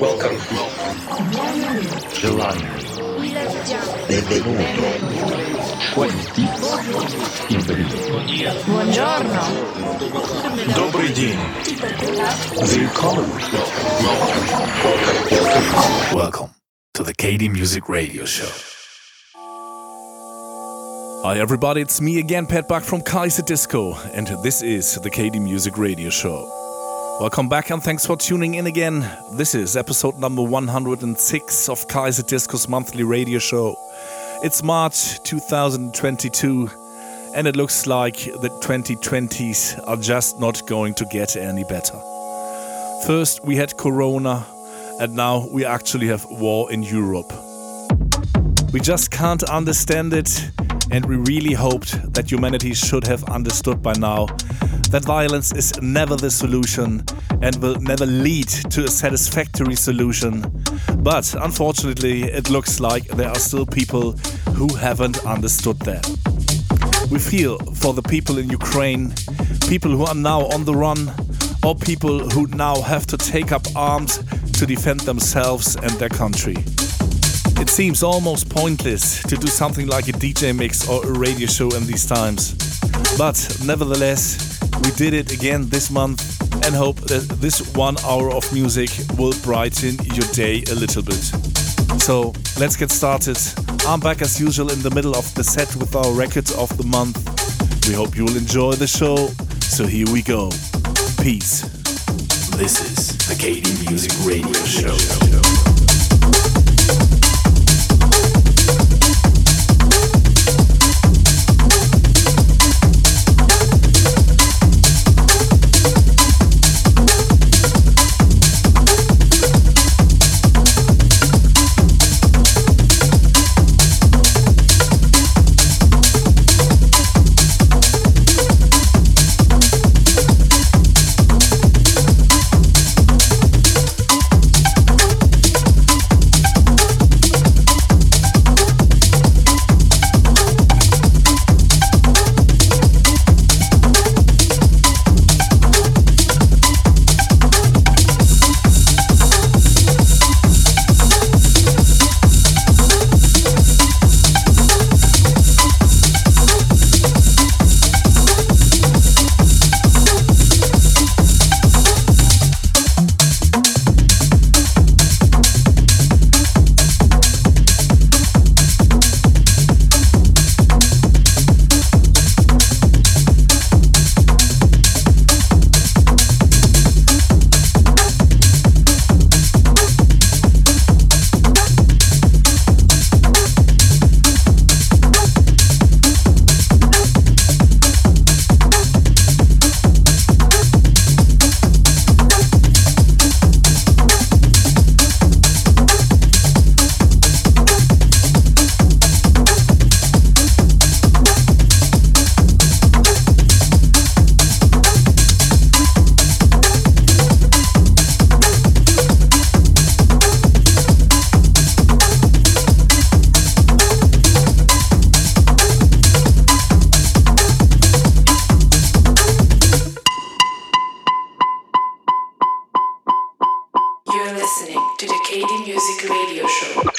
Welcome. Benvenuto. Quanti. Buongiorno. Добрый день. Welcome. Welcome to the KD Music Radio Show. Hi everybody, it's me again, Pat Buck from Kaiserdisco, and this is the KD Music Radio Show. Welcome back and thanks for tuning in again. This is episode number 106 of Kaiserdisco's monthly radio show. It's March 2022, and it looks like the 2020s are just not going to get any better. First, we had Corona, and now we actually have war in Europe. We just can't understand it, and we really hoped that humanity should have understood by now that violence is never the solution and will never lead to a satisfactory solution. But unfortunately, it looks like there are still people who haven't understood that. We feel for the people in Ukraine, people who are now on the run, or people who now have to take up arms to defend themselves and their country. It seems almost pointless to do something like a DJ mix or a radio show in these times. But nevertheless, we did it again this month and hope that this one hour of music will brighten your day a little bit. So let's get started. I'm back as usual in the middle of the set with our records of the month. We hope you will enjoy the show. So here we go. Peace. This is the KD Music Radio Show. You're listening to the KD Music Radio Show.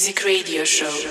Music Radio Show.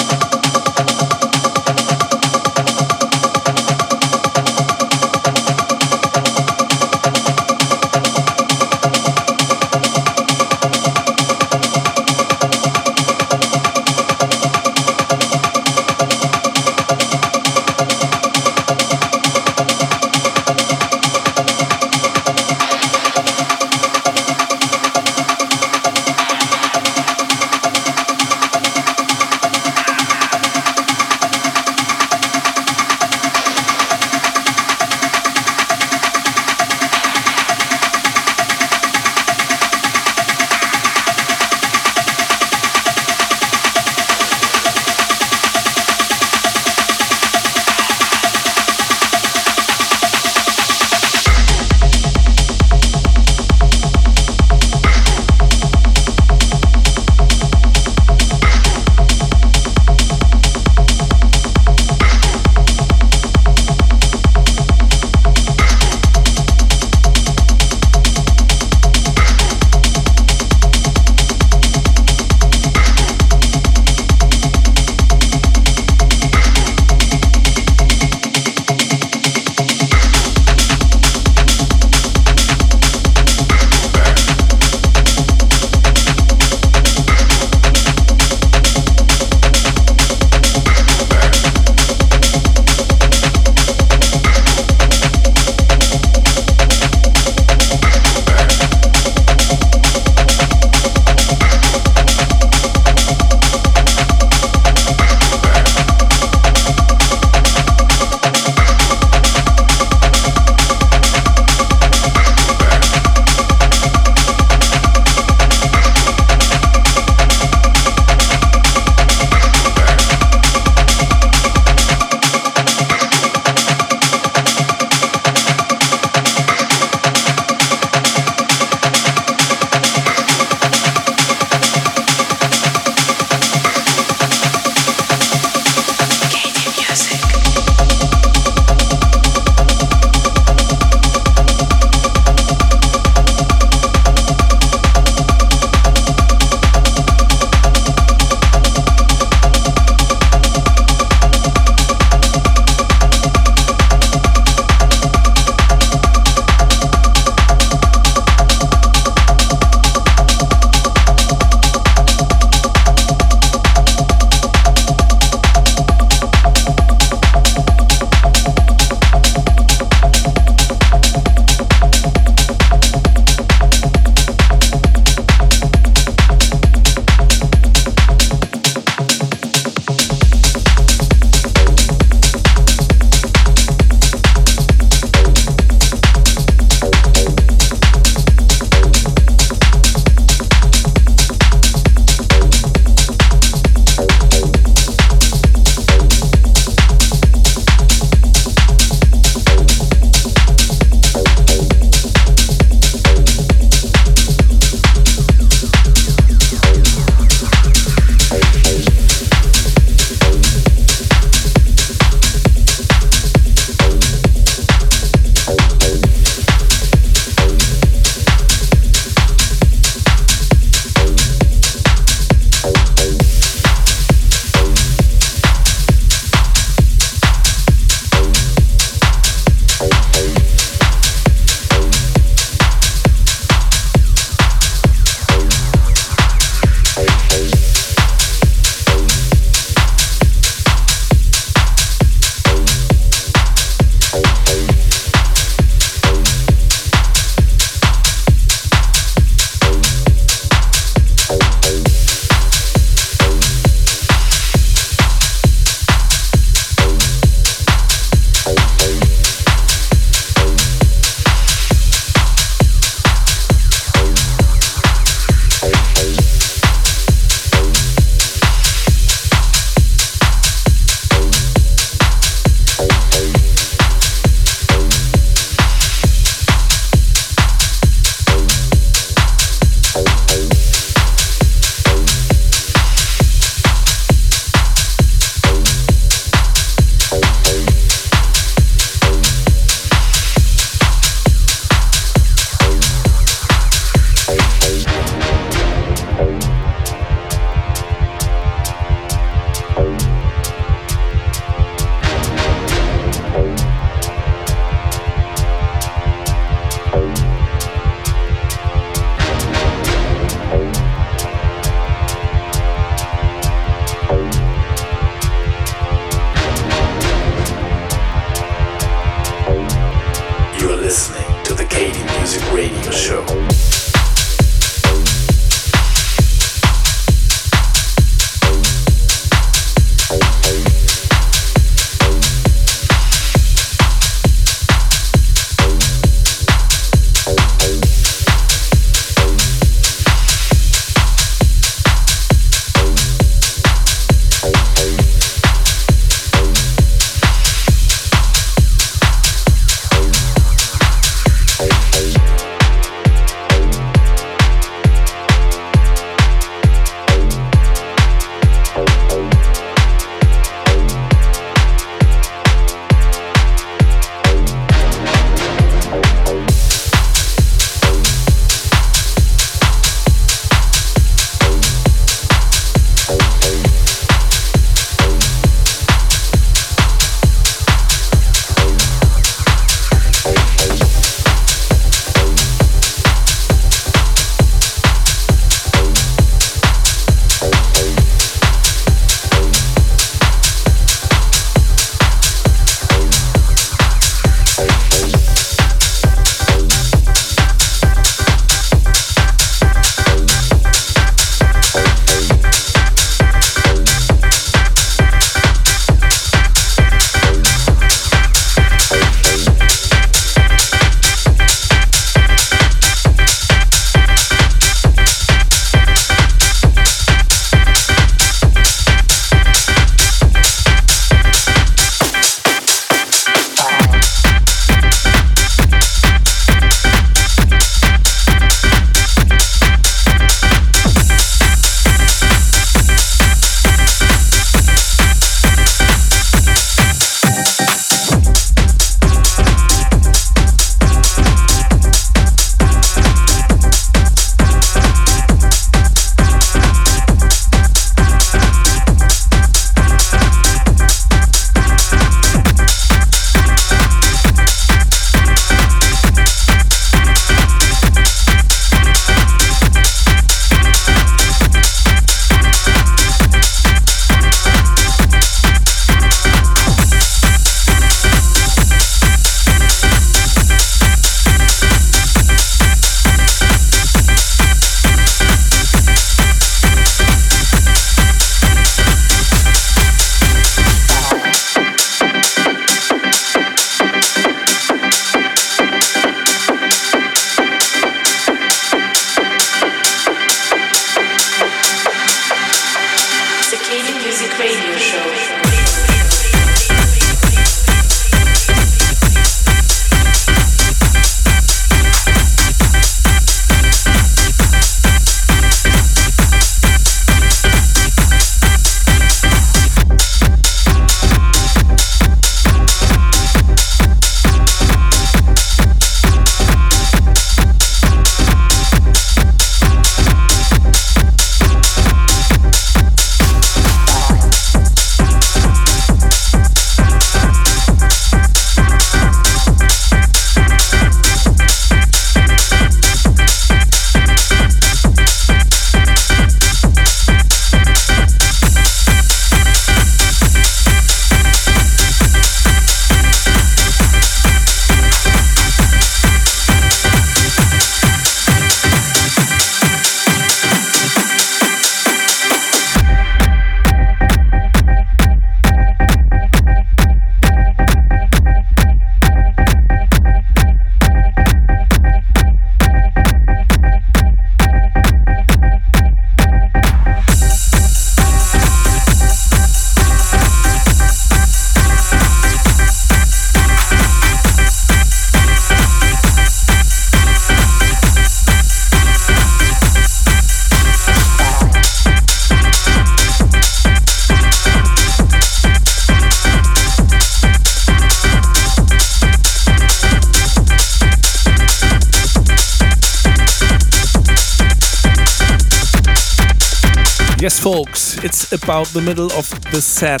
Folks, it's about the middle of the set,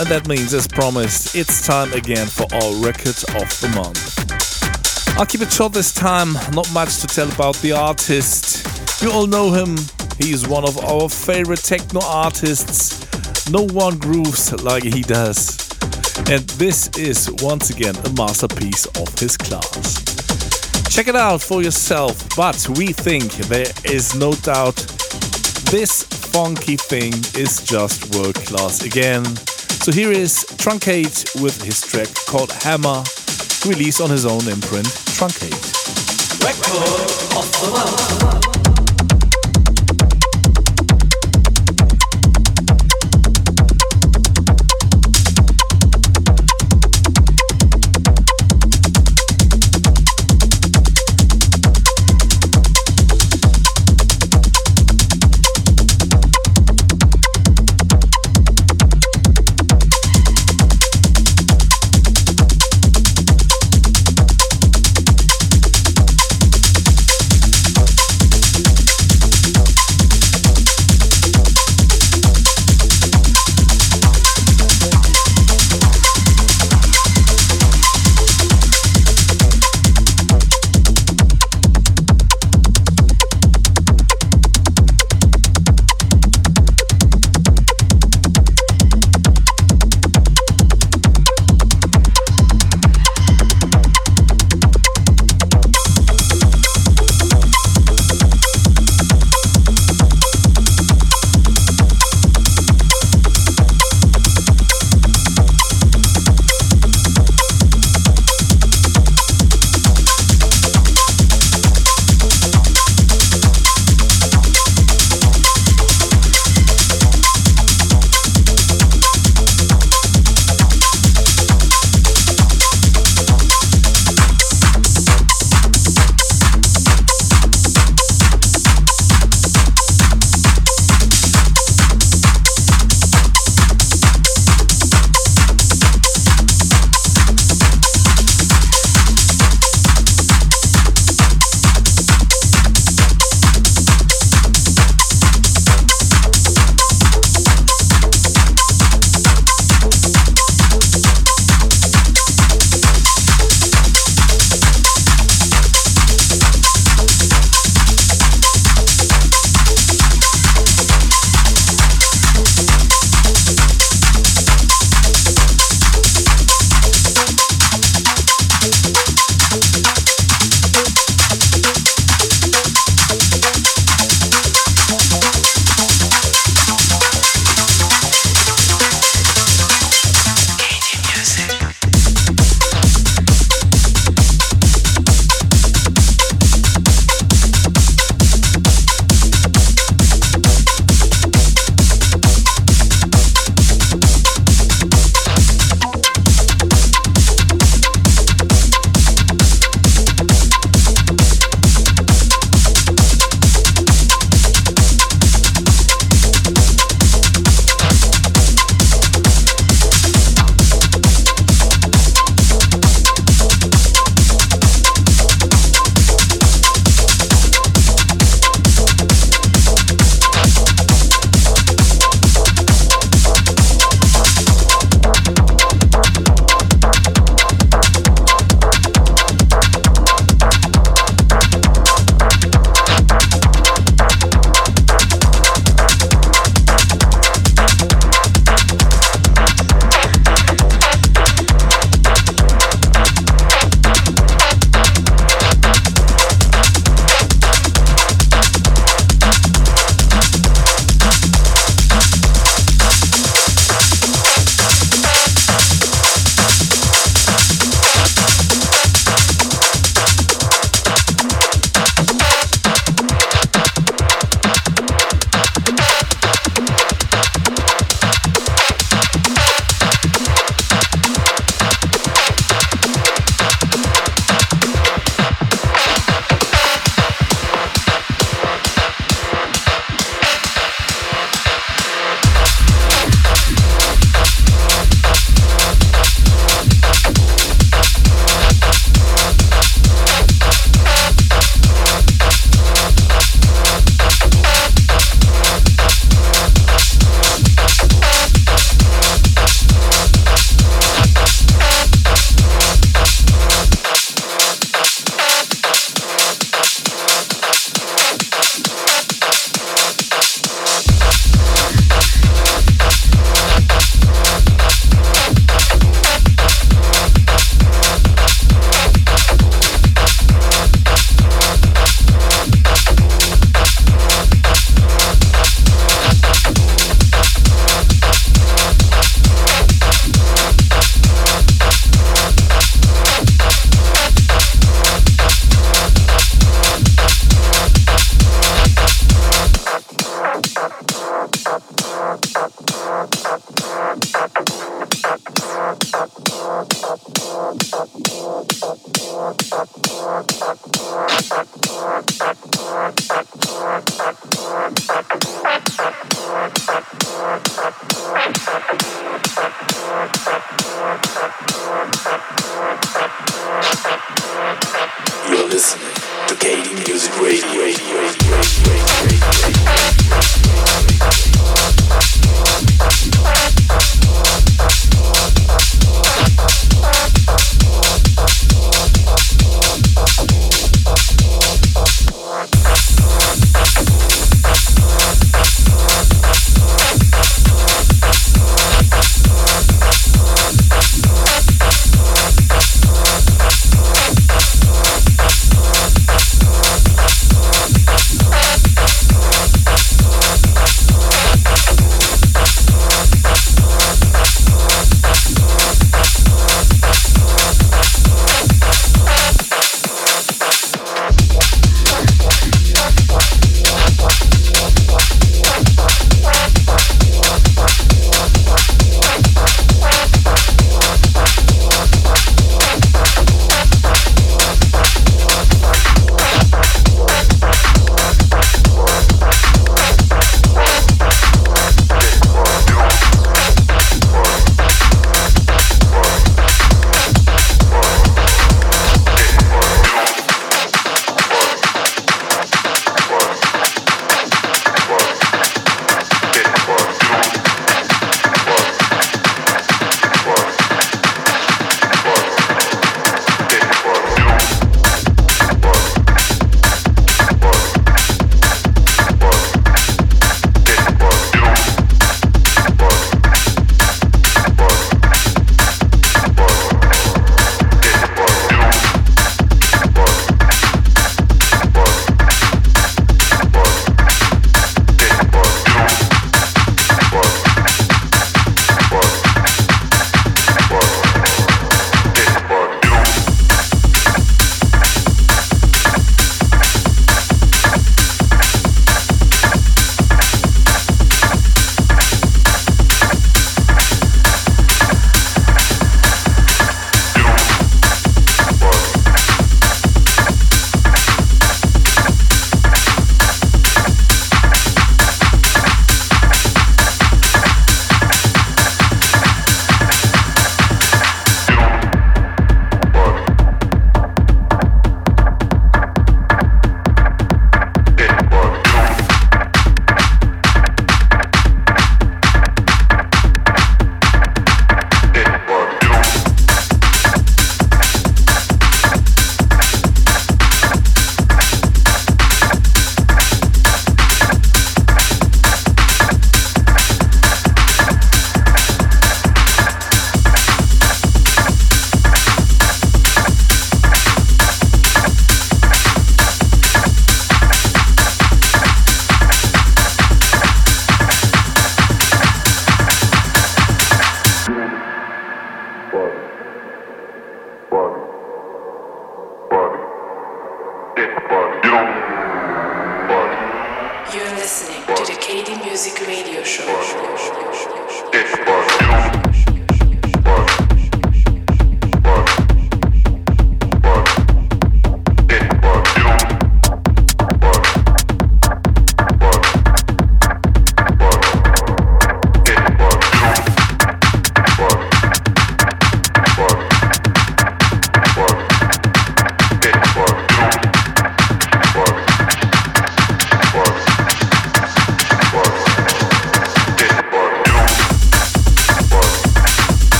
and that means, as promised, it's time again for our record of the month. I'll keep it short this time, not much to tell about the artist. You all know him, he's one of our favorite techno artists. No one grooves like he does. And this is once again a masterpiece of his class. Check it out for yourself, but we think there is no doubt this funky thing is just world class again. So here is Truncate with his track called Hammer, released on his own imprint, Truncate. Record of the month.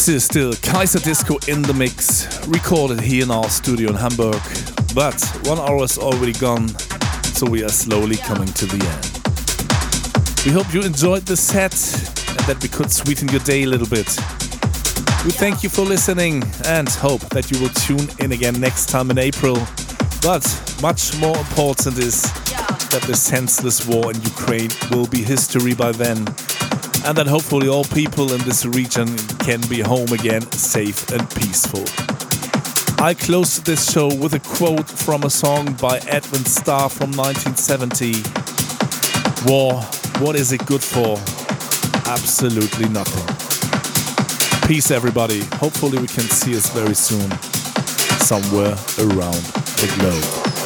This is still Kaiserdisco in the mix, recorded here in our studio in Hamburg. But one hour is already gone, so we are slowly coming to the end. We hope you enjoyed the set and that we could sweeten your day a little bit. We thank you for listening and hope that you will tune in again next time in April. But much more important is that the senseless war in Ukraine will be history by then and that hopefully all people in this region can be home again safe and peaceful. I closed this show with a quote from a song by Edwin Starr from 1970 War, what is it good for? Absolutely nothing. Peace, everybody. Hopefully, we can see us very soon, somewhere around the globe.